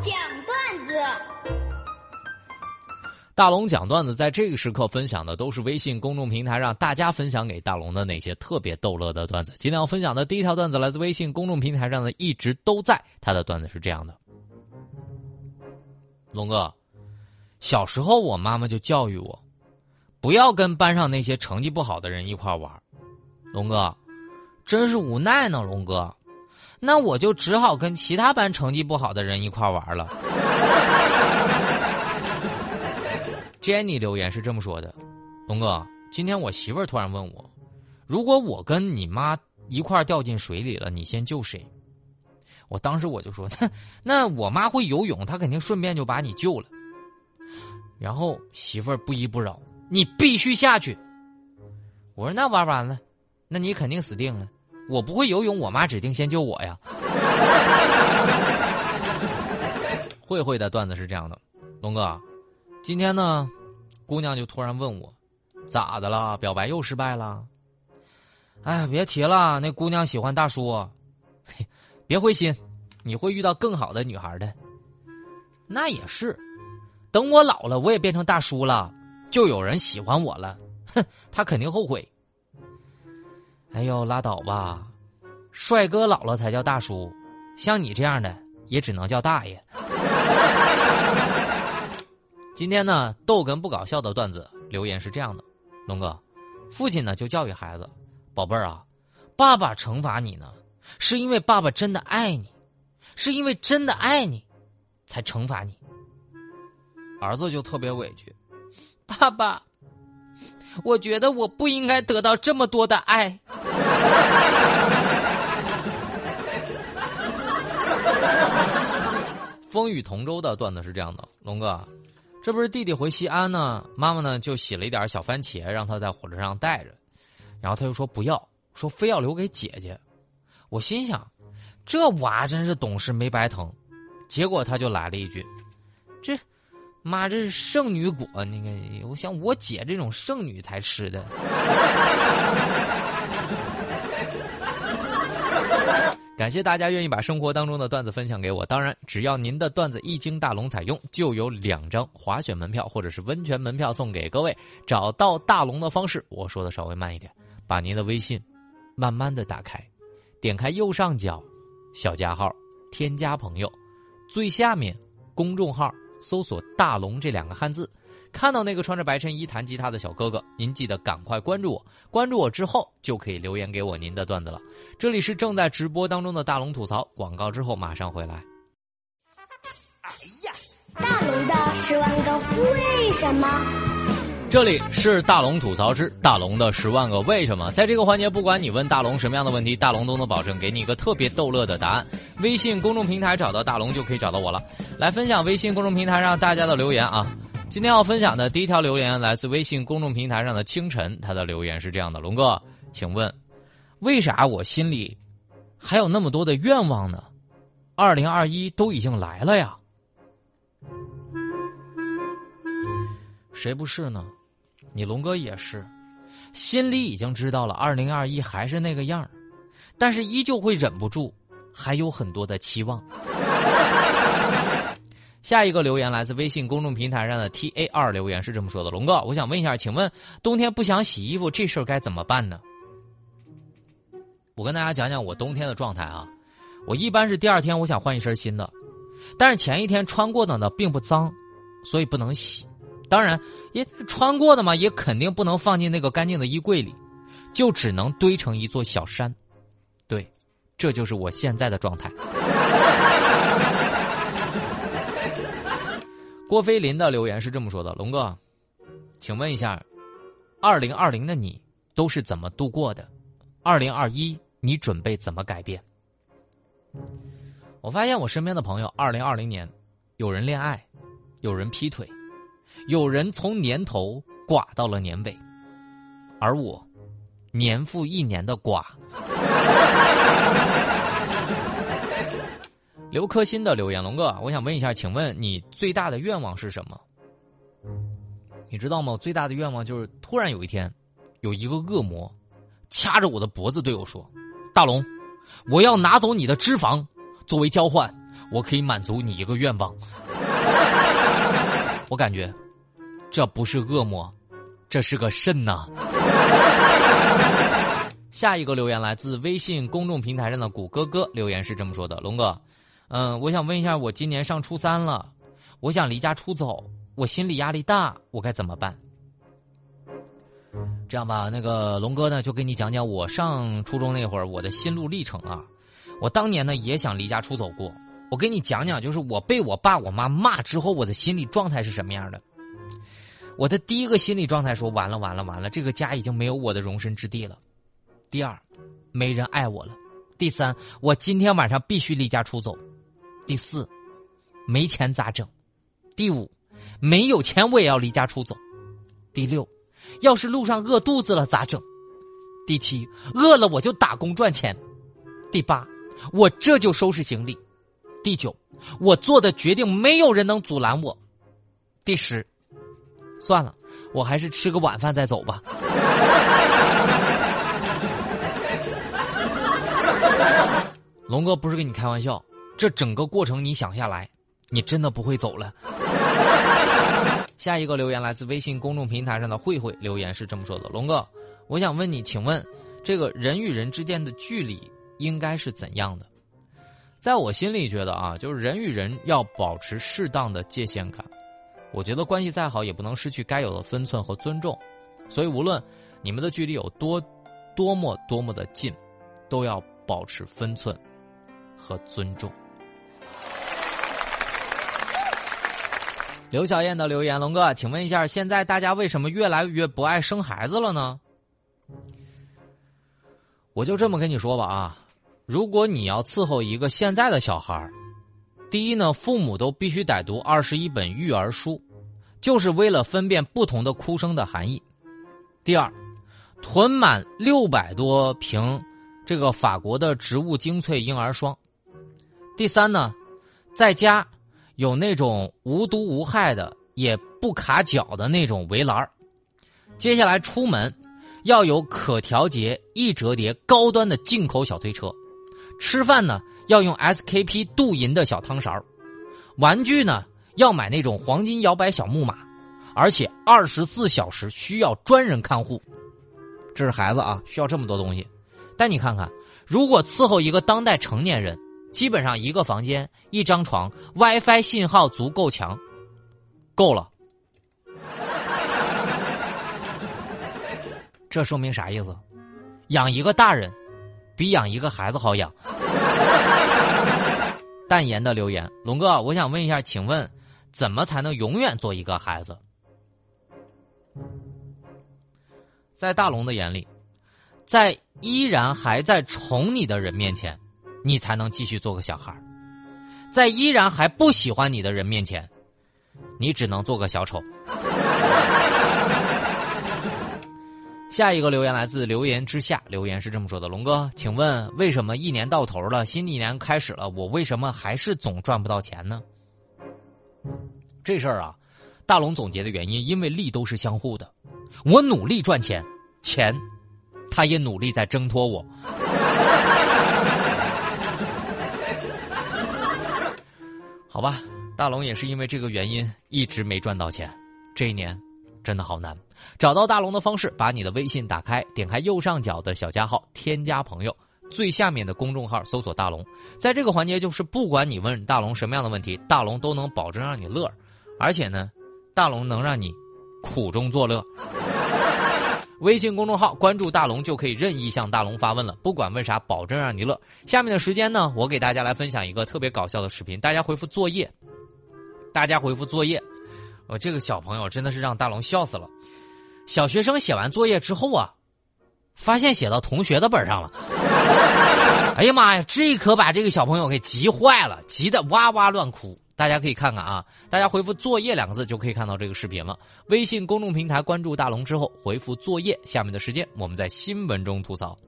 讲段子。大龙讲段子，在这个时刻分享的都是微信公众平台上大家分享给大龙的那些特别逗乐的段子。今天要分享的第一条段子来自微信公众平台上的一直都在，他的段子是这样的：龙哥，小时候我妈妈就教育我，不要跟班上那些成绩不好的人一块玩。龙哥，真是无奈呢，龙哥，那我就只好跟其他班成绩不好的人一块玩了。Jenny 留言是这么说的：“龙哥，今天我媳妇儿突然问我，如果我跟你妈一块掉进水里了，你先救谁？”我当时我就说：“那 那我妈会游泳，她肯定顺便就把你救了。”然后媳妇儿不依不饶：“你必须下去。”我说：“那玩完了，那你肯定死定了。我不会游泳，我妈指定先救我呀。”慧慧的段子是这样的：龙哥。今天呢，姑娘就突然问我，咋的了？表白又失败了？哎，别提了，那姑娘喜欢大叔，别灰心，你会遇到更好的女孩的。那也是，等我老了，我也变成大叔了，就有人喜欢我了。哼，他肯定后悔。哎呦，拉倒吧，帅哥老了才叫大叔，像你这样的也只能叫大爷。今天呢，逗哏不搞笑的段子留言是这样的：龙哥，父亲呢就教育孩子，宝贝儿啊，爸爸惩罚你呢，是因为爸爸真的爱你，是因为真的爱你，才惩罚你。儿子就特别委屈，爸爸，我觉得我不应该得到这么多的爱。风雨同舟的段子是这样的，龙哥。这不是弟弟回西安呢，妈妈呢就洗了一点小番茄，让他在火车上带着，然后他又说不要，说非要留给姐姐。我心想，这娃真是懂事没白疼。结果他就来了一句：“这妈这是剩女果，那个我想我姐这种剩女才吃的。”感谢大家愿意把生活当中的段子分享给我。当然，只要您的段子一经大龙采用，就有两张滑雪门票或者是温泉门票送给各位。找到大龙的方式，我说的稍微慢一点，把您的微信慢慢的打开，点开右上角小加号，添加朋友，最下面公众号搜索“大龙”这两个汉字。看到那个穿着白衬衣弹吉他的小哥哥，您记得赶快关注我。关注我之后，就可以留言给我您的段子了。这里是正在直播当中的大龙吐槽，广告之后马上回来。哎呀，大龙的十万个为什么？这里是大龙吐槽之大龙的十万个为什么。在这个环节，不管你问大龙什么样的问题，大龙都能保证给你一个特别逗乐的答案。微信公众平台找到大龙就可以找到我了。来分享微信公众平台上大家的留言啊。今天要分享的第一条留言来自微信公众平台上的清晨，他的留言是这样的：龙哥，请问，为啥我心里还有那么多的愿望呢？二零二一都已经来了呀，谁不是呢？你龙哥也是，心里已经知道了二零二一还是那个样儿，但是依旧会忍不住，还有很多的期望。下一个留言来自微信公众平台上的 T A 二留言是这么说的：“龙哥，我想问一下，请问冬天不想洗衣服这事儿该怎么办呢？”我跟大家讲讲我冬天的状态啊，我一般是第二天我想换一身新的，但是前一天穿过的呢并不脏，所以不能洗。当然，也穿过的嘛，也肯定不能放进那个干净的衣柜里，就只能堆成一座小山。对，这就是我现在的状态。郭飞林的留言是这么说的：“龙哥，请问一下，二零二零的你都是怎么度过的？二零二一你准备怎么改变？”我发现我身边的朋友，二零二零年有人恋爱，有人劈腿，有人从年头寡到了年尾，而我年复一年的寡。刘科新的留言，龙哥，我想问一下，请问你最大的愿望是什么？你知道吗？最大的愿望就是突然有一天，有一个恶魔掐着我的脖子对我说：“大龙，我要拿走你的脂肪，作为交换，我可以满足你一个愿望。我感觉这不是恶魔，这是个肾呐。下一个留言来自微信公众平台上的谷歌哥，留言是这么说的：“龙哥，嗯，我想问一下，我今年上初三了，我想离家出走，我心理压力大，我该怎么办？”这样吧，那个龙哥呢，就给你讲讲我上初中那会儿我的心路历程啊。我当年呢也想离家出走过，我给你讲讲，就是我被我爸我妈骂之后，我的心理状态是什么样的。我的第一个心理状态说：完了完了完了，这个家已经没有我的容身之地了。第二，没人爱我了；第三，我今天晚上必须离家出走；第四，没钱咋整；第五，没有钱我也要离家出走；第六，要是路上饿肚子了咋整？第七，饿了我就打工赚钱；第八，我这就收拾行李；第九，我做的决定没有人能阻拦我；第十，算了，我还是吃个晚饭再走吧。龙哥不是跟你开玩笑，这整个过程你想下来，你真的不会走了。下一个留言来自微信公众平台上的慧慧，留言是这么说的：“龙哥，我想问你，请问这个人与人之间的距离应该是怎样的？在我心里觉得啊，就是人与人要保持适当的界限感。我觉得关系再好，也不能失去该有的分寸和尊重。所以，无论你们的距离有多多么多么的近，都要保持分寸。”和尊重。刘小燕的留言：龙哥，请问一下，现在大家为什么越来越不爱生孩子了呢？我就这么跟你说吧啊，如果你要伺候一个现在的小孩第一呢，父母都必须得读二十一本育儿书，就是为了分辨不同的哭声的含义；第二，囤满六百多瓶这个法国的植物精粹婴儿霜。第三呢，在家有那种无毒无害的、也不卡脚的那种围栏接下来出门要有可调节、易折叠、高端的进口小推车。吃饭呢要用 SKP 镀银的小汤勺。玩具呢要买那种黄金摇摆小木马，而且二十四小时需要专人看护。这是孩子啊，需要这么多东西。但你看看，如果伺候一个当代成年人。基本上一个房间一张床，WiFi 信号足够强，够了。这说明啥意思？养一个大人比养一个孩子好养。淡言的留言，龙哥，我想问一下，请问怎么才能永远做一个孩子？在大龙的眼里，在依然还在宠你的人面前。你才能继续做个小孩在依然还不喜欢你的人面前，你只能做个小丑。下一个留言来自留言之下，留言是这么说的：龙哥，请问为什么一年到头了，新一年开始了，我为什么还是总赚不到钱呢？这事儿啊，大龙总结的原因，因为利都是相互的，我努力赚钱，钱，他也努力在挣脱我。好吧，大龙也是因为这个原因一直没赚到钱，这一年真的好难。找到大龙的方式：把你的微信打开，点开右上角的小加号，添加朋友，最下面的公众号搜索大龙。在这个环节，就是不管你问大龙什么样的问题，大龙都能保证让你乐，而且呢，大龙能让你苦中作乐。微信公众号关注大龙就可以任意向大龙发问了，不管问啥，保证让你乐。下面的时间呢，我给大家来分享一个特别搞笑的视频，大家回复作业，大家回复作业。我这个小朋友真的是让大龙笑死了。小学生写完作业之后啊，发现写到同学的本上了。哎呀妈呀，这可把这个小朋友给急坏了，急得哇哇乱哭。大家可以看看啊，大家回复“作业”两个字就可以看到这个视频了。微信公众平台关注大龙之后，回复“作业”，下面的时间我们在新闻中吐槽。